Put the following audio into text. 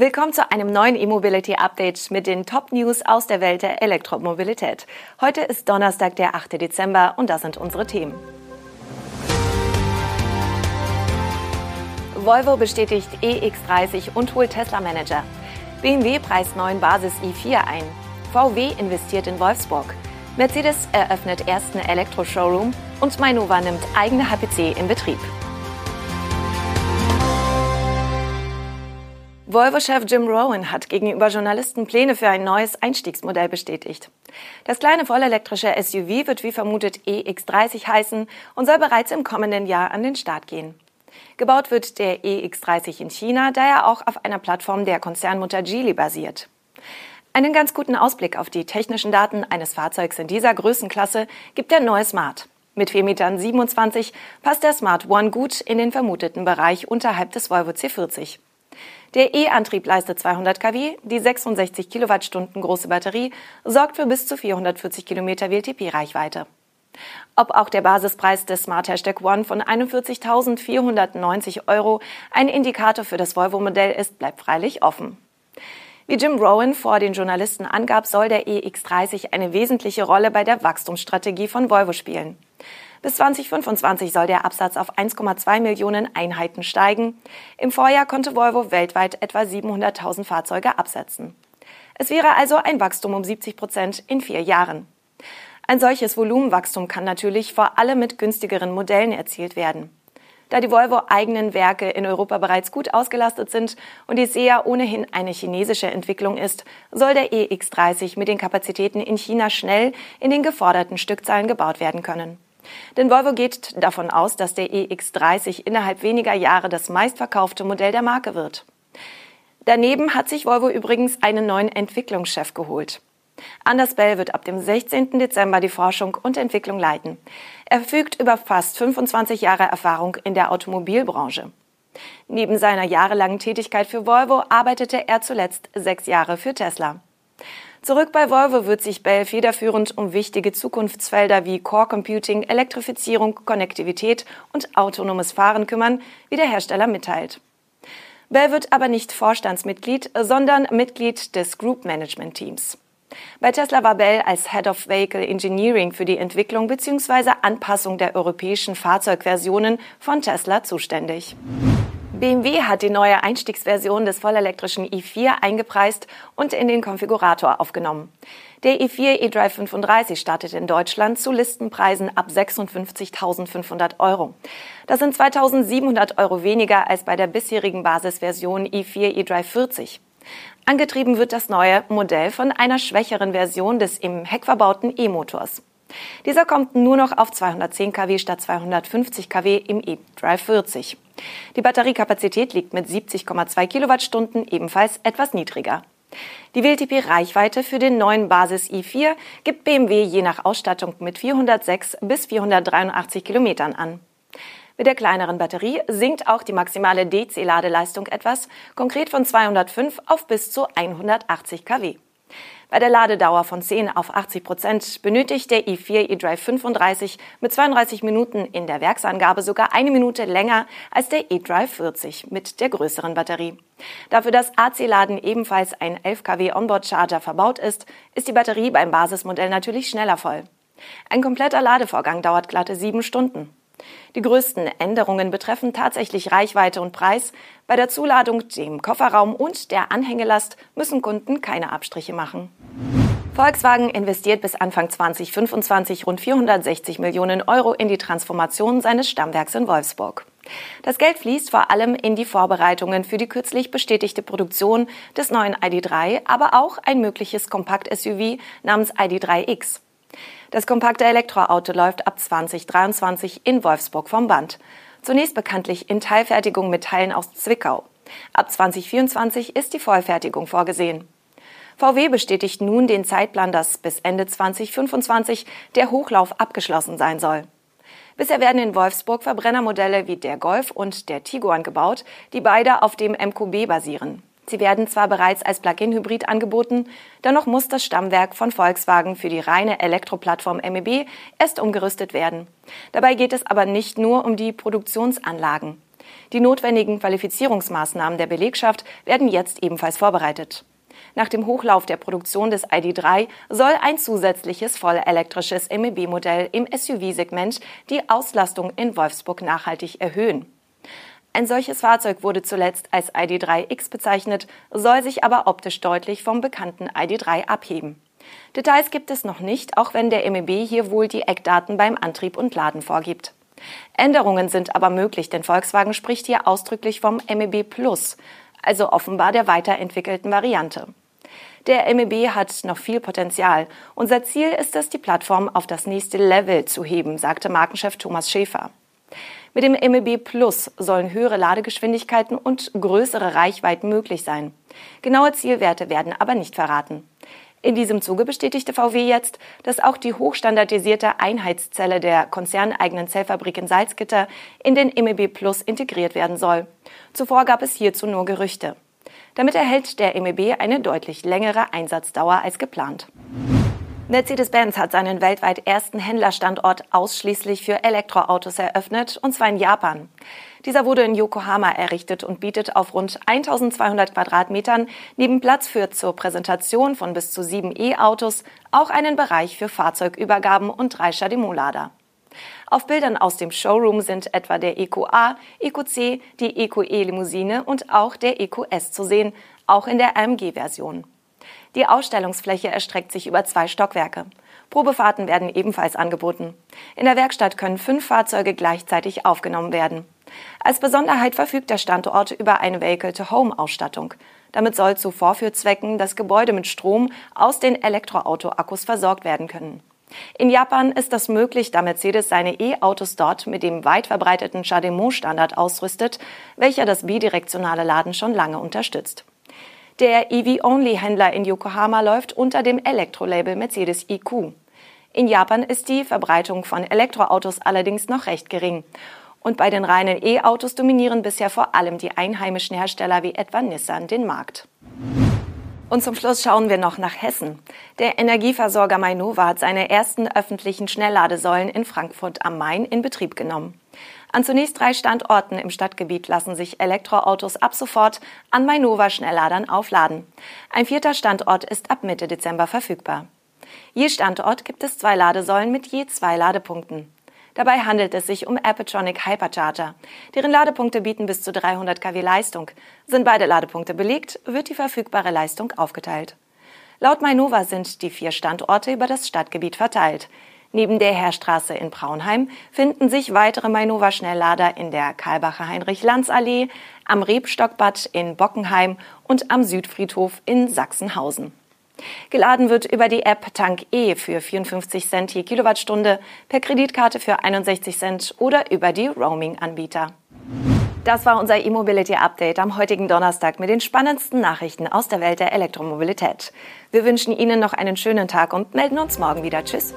Willkommen zu einem neuen E-Mobility Update mit den Top News aus der Welt der Elektromobilität. Heute ist Donnerstag, der 8. Dezember und das sind unsere Themen. Volvo bestätigt EX30 und holt Tesla Manager. BMW preist neuen Basis i4 ein. VW investiert in Wolfsburg. Mercedes eröffnet ersten Elektro-Showroom und Mainova nimmt eigene HPC in Betrieb. Volvo-Chef Jim Rowan hat gegenüber Journalisten Pläne für ein neues Einstiegsmodell bestätigt. Das kleine vollelektrische SUV wird wie vermutet EX30 heißen und soll bereits im kommenden Jahr an den Start gehen. Gebaut wird der EX30 in China, da er auch auf einer Plattform der Konzernmutter Geely basiert. Einen ganz guten Ausblick auf die technischen Daten eines Fahrzeugs in dieser Größenklasse gibt der neue Smart. Mit 4,27 Metern passt der Smart One gut in den vermuteten Bereich unterhalb des Volvo C40. Der E-Antrieb leistet 200 kW, die 66 Kilowattstunden große Batterie sorgt für bis zu 440 Kilometer WLTP-Reichweite. Ob auch der Basispreis des Smart Hashtag One von 41.490 Euro ein Indikator für das Volvo-Modell ist, bleibt freilich offen. Wie Jim Rowan vor den Journalisten angab, soll der EX30 eine wesentliche Rolle bei der Wachstumsstrategie von Volvo spielen. Bis 2025 soll der Absatz auf 1,2 Millionen Einheiten steigen. Im Vorjahr konnte Volvo weltweit etwa 700.000 Fahrzeuge absetzen. Es wäre also ein Wachstum um 70 Prozent in vier Jahren. Ein solches Volumenwachstum kann natürlich vor allem mit günstigeren Modellen erzielt werden. Da die Volvo-eigenen Werke in Europa bereits gut ausgelastet sind und die SEA ohnehin eine chinesische Entwicklung ist, soll der EX30 mit den Kapazitäten in China schnell in den geforderten Stückzahlen gebaut werden können. Denn Volvo geht davon aus, dass der EX30 innerhalb weniger Jahre das meistverkaufte Modell der Marke wird. Daneben hat sich Volvo übrigens einen neuen Entwicklungschef geholt. Anders Bell wird ab dem 16. Dezember die Forschung und Entwicklung leiten. Er verfügt über fast 25 Jahre Erfahrung in der Automobilbranche. Neben seiner jahrelangen Tätigkeit für Volvo arbeitete er zuletzt sechs Jahre für Tesla. Zurück bei Volvo wird sich Bell federführend um wichtige Zukunftsfelder wie Core Computing, Elektrifizierung, Konnektivität und autonomes Fahren kümmern, wie der Hersteller mitteilt. Bell wird aber nicht Vorstandsmitglied, sondern Mitglied des Group Management Teams. Bei Tesla war Bell als Head of Vehicle Engineering für die Entwicklung bzw. Anpassung der europäischen Fahrzeugversionen von Tesla zuständig. BMW hat die neue Einstiegsversion des vollelektrischen i4 eingepreist und in den Konfigurator aufgenommen. Der i4 eDrive 35 startet in Deutschland zu Listenpreisen ab 56.500 Euro. Das sind 2.700 Euro weniger als bei der bisherigen Basisversion i4 eDrive 40. Angetrieben wird das neue Modell von einer schwächeren Version des im Heck verbauten E-Motors. Dieser kommt nur noch auf 210 kW statt 250 kW im e-Drive 40. Die Batteriekapazität liegt mit 70,2 Kilowattstunden ebenfalls etwas niedriger. Die WLTP-Reichweite für den neuen Basis i4 gibt BMW je nach Ausstattung mit 406 bis 483 Kilometern an. Mit der kleineren Batterie sinkt auch die maximale DC-Ladeleistung etwas, konkret von 205 auf bis zu 180 kW. Bei der Ladedauer von 10 auf 80 Prozent benötigt der i4 eDrive 35 mit 32 Minuten in der Werksangabe sogar eine Minute länger als der eDrive 40 mit der größeren Batterie. Dafür das AC-Laden ebenfalls ein 11 kW Onboard-Charger verbaut ist, ist die Batterie beim Basismodell natürlich schneller voll. Ein kompletter Ladevorgang dauert glatte sieben Stunden. Die größten Änderungen betreffen tatsächlich Reichweite und Preis. Bei der Zuladung, dem Kofferraum und der Anhängelast müssen Kunden keine Abstriche machen. Volkswagen investiert bis Anfang 2025 rund 460 Millionen Euro in die Transformation seines Stammwerks in Wolfsburg. Das Geld fließt vor allem in die Vorbereitungen für die kürzlich bestätigte Produktion des neuen ID3, aber auch ein mögliches Kompakt-SUV namens ID3X. Das kompakte Elektroauto läuft ab 2023 in Wolfsburg vom Band. Zunächst bekanntlich in Teilfertigung mit Teilen aus Zwickau. Ab 2024 ist die Vollfertigung vorgesehen. VW bestätigt nun den Zeitplan, dass bis Ende 2025 der Hochlauf abgeschlossen sein soll. Bisher werden in Wolfsburg Verbrennermodelle wie der Golf und der Tiguan gebaut, die beide auf dem MQB basieren. Sie werden zwar bereits als Plug-in-Hybrid angeboten, dennoch muss das Stammwerk von Volkswagen für die reine Elektroplattform MEB erst umgerüstet werden. Dabei geht es aber nicht nur um die Produktionsanlagen. Die notwendigen Qualifizierungsmaßnahmen der Belegschaft werden jetzt ebenfalls vorbereitet. Nach dem Hochlauf der Produktion des ID.3 soll ein zusätzliches vollelektrisches MEB-Modell im SUV-Segment die Auslastung in Wolfsburg nachhaltig erhöhen. Ein solches Fahrzeug wurde zuletzt als ID.3X bezeichnet, soll sich aber optisch deutlich vom bekannten ID.3 abheben. Details gibt es noch nicht, auch wenn der MEB hier wohl die Eckdaten beim Antrieb und Laden vorgibt. Änderungen sind aber möglich, denn Volkswagen spricht hier ausdrücklich vom MEB Plus, also offenbar der weiterentwickelten Variante. Der MEB hat noch viel Potenzial. Unser Ziel ist es, die Plattform auf das nächste Level zu heben, sagte Markenchef Thomas Schäfer. Mit dem MEB Plus sollen höhere Ladegeschwindigkeiten und größere Reichweiten möglich sein. Genaue Zielwerte werden aber nicht verraten. In diesem Zuge bestätigte VW jetzt, dass auch die hochstandardisierte Einheitszelle der konzerneigenen Zellfabrik in Salzgitter in den MEB Plus integriert werden soll. Zuvor gab es hierzu nur Gerüchte. Damit erhält der MEB eine deutlich längere Einsatzdauer als geplant. Mercedes-Benz hat seinen weltweit ersten Händlerstandort ausschließlich für Elektroautos eröffnet, und zwar in Japan. Dieser wurde in Yokohama errichtet und bietet auf rund 1200 Quadratmetern neben Platz für zur Präsentation von bis zu sieben E-Autos auch einen Bereich für Fahrzeugübergaben und drei Chademo-Lader. Auf Bildern aus dem Showroom sind etwa der EQA, EQC, die EQE-Limousine und auch der EQS zu sehen, auch in der AMG-Version. Die Ausstellungsfläche erstreckt sich über zwei Stockwerke. Probefahrten werden ebenfalls angeboten. In der Werkstatt können fünf Fahrzeuge gleichzeitig aufgenommen werden. Als Besonderheit verfügt der Standort über eine Vehicle-to-Home-Ausstattung. Damit soll zu Vorführzwecken das Gebäude mit Strom aus den Elektroauto-Akkus versorgt werden können. In Japan ist das möglich, da Mercedes seine E-Autos dort mit dem weit verbreiteten CHAdeMO-Standard ausrüstet, welcher das bidirektionale Laden schon lange unterstützt. Der EV-Only-Händler in Yokohama läuft unter dem Elektrolabel Mercedes EQ. In Japan ist die Verbreitung von Elektroautos allerdings noch recht gering. Und bei den reinen E-Autos dominieren bisher vor allem die einheimischen Hersteller wie etwa Nissan den Markt. Und zum Schluss schauen wir noch nach Hessen. Der Energieversorger Mainova hat seine ersten öffentlichen Schnellladesäulen in Frankfurt am Main in Betrieb genommen. An zunächst drei Standorten im Stadtgebiet lassen sich Elektroautos ab sofort an Mainova Schnellladern aufladen. Ein vierter Standort ist ab Mitte Dezember verfügbar. Je Standort gibt es zwei Ladesäulen mit je zwei Ladepunkten. Dabei handelt es sich um Appetronic Hypercharger. Deren Ladepunkte bieten bis zu 300 kW Leistung. Sind beide Ladepunkte belegt, wird die verfügbare Leistung aufgeteilt. Laut Mainova sind die vier Standorte über das Stadtgebiet verteilt. Neben der Heerstraße in Braunheim finden sich weitere Mainova Schnelllader in der Karlbacher Heinrich-Lanz-Allee, am Rebstockbad in Bockenheim und am Südfriedhof in Sachsenhausen. Geladen wird über die App Tank E für 54 Cent je Kilowattstunde, per Kreditkarte für 61 Cent oder über die Roaming-Anbieter. Das war unser E-Mobility Update am heutigen Donnerstag mit den spannendsten Nachrichten aus der Welt der Elektromobilität. Wir wünschen Ihnen noch einen schönen Tag und melden uns morgen wieder. Tschüss.